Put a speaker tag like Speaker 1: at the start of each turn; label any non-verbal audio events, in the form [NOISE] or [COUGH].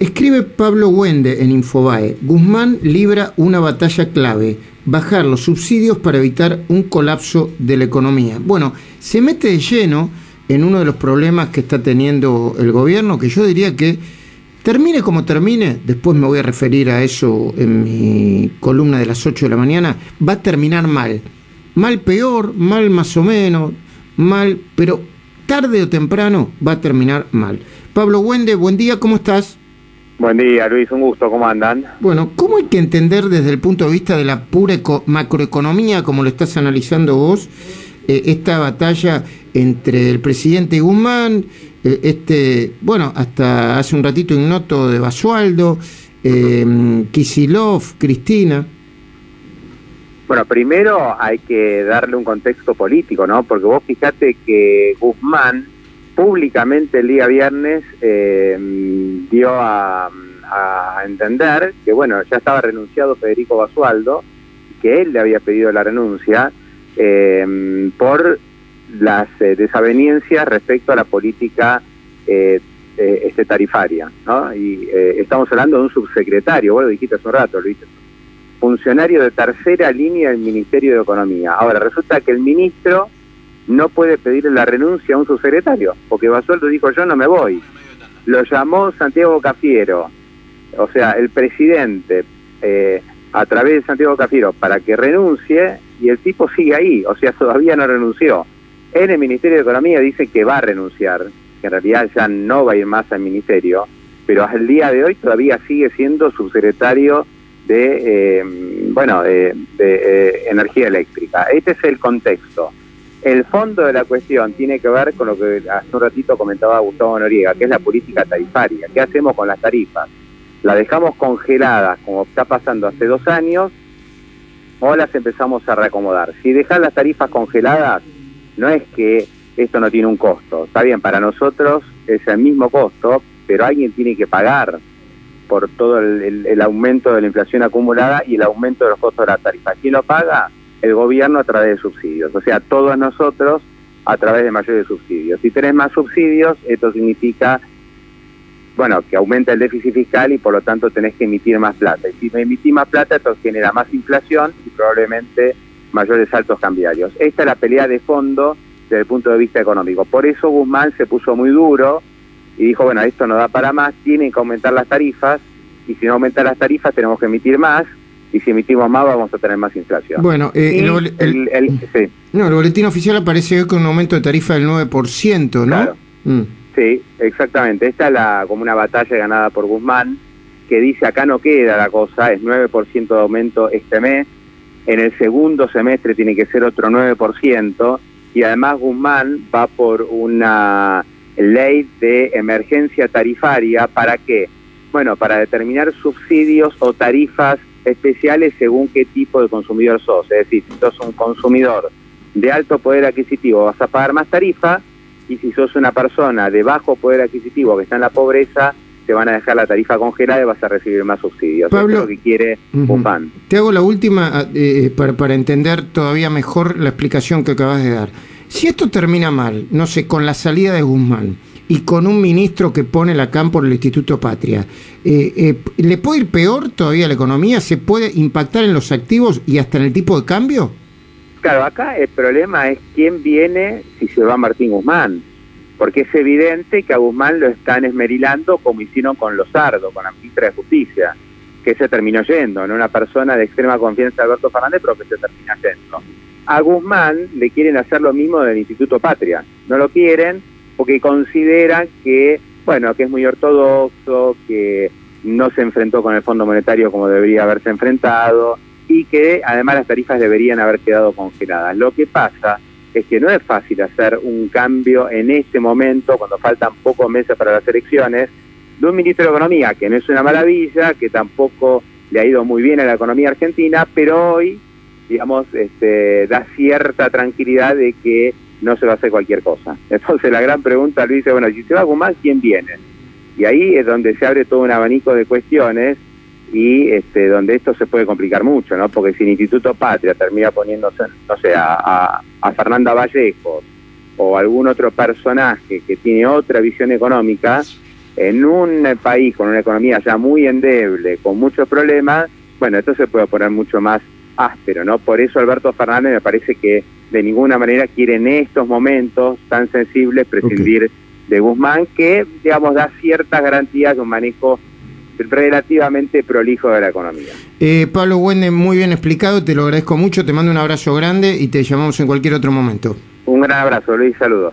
Speaker 1: Escribe Pablo Wende en Infobae, Guzmán libra una batalla clave, bajar los subsidios para evitar un colapso de la economía. Bueno, se mete de lleno en uno de los problemas que está teniendo el gobierno, que yo diría que termine como termine, después me voy a referir a eso en mi columna de las 8 de la mañana, va a terminar mal. Mal peor, mal más o menos, mal, pero tarde o temprano va a terminar mal. Pablo Wende, buen día, ¿cómo estás?
Speaker 2: Buen día, Luis, un gusto, ¿cómo andan?
Speaker 1: Bueno, ¿cómo hay que entender desde el punto de vista de la pura macroeconomía, como lo estás analizando vos, eh, esta batalla entre el presidente Guzmán, eh, este, bueno, hasta hace un ratito ignoto de Basualdo, eh, Kisilov, Cristina?
Speaker 2: Bueno, primero hay que darle un contexto político, ¿no? Porque vos fijate que Guzmán públicamente el día viernes eh, dio a, entender que, bueno, ya estaba renunciado Federico Basualdo, que él le había pedido la renuncia eh, por las eh, desavenencias respecto a la política este, tarifaria, ¿no? Y estamos hablando de un subsecretario, vos lo dijiste hace un rato, dijiste, funcionario de tercera línea del Ministerio de Economía. Ahora, resulta que el ministro no puede pedirle la renuncia a un subsecretario, porque Basualdo dijo yo no me voy. Lo llamó Santiago Cafiero, o sea, el presidente, eh, a través de Santiago Cafiero, para que renuncie y el tipo sigue ahí, o sea, todavía no renunció. En el Ministerio de Economía dice que va a renunciar, que en realidad ya no va a ir más al ministerio, pero hasta el día de hoy todavía sigue siendo subsecretario de, eh, bueno, de, eh, energía eléctrica. Este es el contexto. El fondo de la cuestión tiene que ver con lo que hace un ratito comentaba Gustavo Noriega, que es la política tarifaria. ¿Qué hacemos con las tarifas? ¿La dejamos congeladas como está pasando hace dos años o las empezamos a reacomodar? Si dejar las tarifas congeladas, no es que esto no tiene un costo. Está bien, para nosotros es el mismo costo, pero alguien tiene que pagar por todo el, el aumento de la inflación acumulada y el aumento de los costos de la tarifa. ¿Quién lo paga? El gobierno a través de subsidios, o sea, todos nosotros a través de mayores subsidios. Si tenés más subsidios, esto significa, bueno, que aumenta el déficit fiscal y por lo tanto tenés que emitir más plata. Y si me emitís más plata, esto genera más inflación y probablemente mayores saltos cambiarios. Esta es la pelea de fondo desde el punto de vista económico. Por eso Guzmán se puso muy duro y dijo, bueno, esto no da para más, tienen que aumentar las tarifas y si no aumentan las tarifas tenemos que emitir más y si emitimos más vamos a tener más inflación.
Speaker 1: Bueno, eh, el, sí. no, el boletín oficial aparece hoy con un aumento de tarifa del 9%, ¿no? Claro.
Speaker 2: Mm. Sí, exactamente. Esta es la, como una batalla ganada por Guzmán, que dice acá no queda la cosa, es 9% de aumento este mes, en el segundo semestre tiene que ser otro 9%, y además Guzmán va por una ley de emergencia tarifaria para qué? Bueno, para determinar subsidios o tarifas especiales según qué tipo de consumidor sos. Es decir, si sos un consumidor de alto poder adquisitivo vas a pagar más tarifa y si sos una persona de bajo poder adquisitivo que está en la pobreza te van a dejar la tarifa congelada y vas a recibir más subsidios.
Speaker 1: Pablo,
Speaker 2: es lo que quiere.
Speaker 1: Te hago la última ah, eh, para, para entender todavía mejor la explicación que acabas de dar. Si esto termina mal, no sé, con la salida de Guzmán, y con un ministro que pone la CAM por el Instituto Patria. Eh, eh, ¿Le puede ir peor todavía la economía? ¿Se puede impactar en los activos y hasta en el tipo de cambio?
Speaker 2: Claro, acá el problema es quién viene si se va Martín Guzmán, porque es evidente que a Guzmán lo están esmerilando como hicieron con Lozardo, con la ministra de Justicia, que se terminó yendo, ¿no? una persona de extrema confianza de Alberto Fernández, pero que se termina yendo. A Guzmán le quieren hacer lo mismo del Instituto Patria, no lo quieren porque consideran que, bueno, que es muy ortodoxo, que no se enfrentó con el Fondo Monetario como debería haberse enfrentado y que además las tarifas deberían haber quedado congeladas. Lo que pasa es que no es fácil hacer un cambio en este momento, cuando faltan pocos meses para las elecciones, de un ministro de Economía, que no es una maravilla, que tampoco le ha ido muy bien a la economía argentina, pero hoy, digamos, este, da cierta tranquilidad de que no se va a hacer cualquier cosa. [LAUGHS] Entonces la gran pregunta, Luis, es, bueno, si se va a Guzmán, ¿quién viene? Y ahí es donde se abre todo un abanico de cuestiones y este, donde esto se puede complicar mucho, ¿no? Porque si el Instituto Patria termina poniéndose, no sé, a, a, Fernanda Vallejos o algún otro personaje que tiene otra visión económica, en un país con una economía ya muy endeble, con muchos problemas, bueno, esto se puede poner mucho más áspero, ¿no? Por eso Alberto Fernández me parece que de ninguna manera quiere en estos momentos tan sensibles prescindir de Guzmán, que, digamos, da ciertas garantías de un manejo relativamente prolijo de la economía.
Speaker 1: Eh, Pablo Wende, muy bien explicado, te lo agradezco mucho, te mando un abrazo grande y te llamamos en cualquier otro momento.
Speaker 2: Un gran abrazo, Luis, saludos.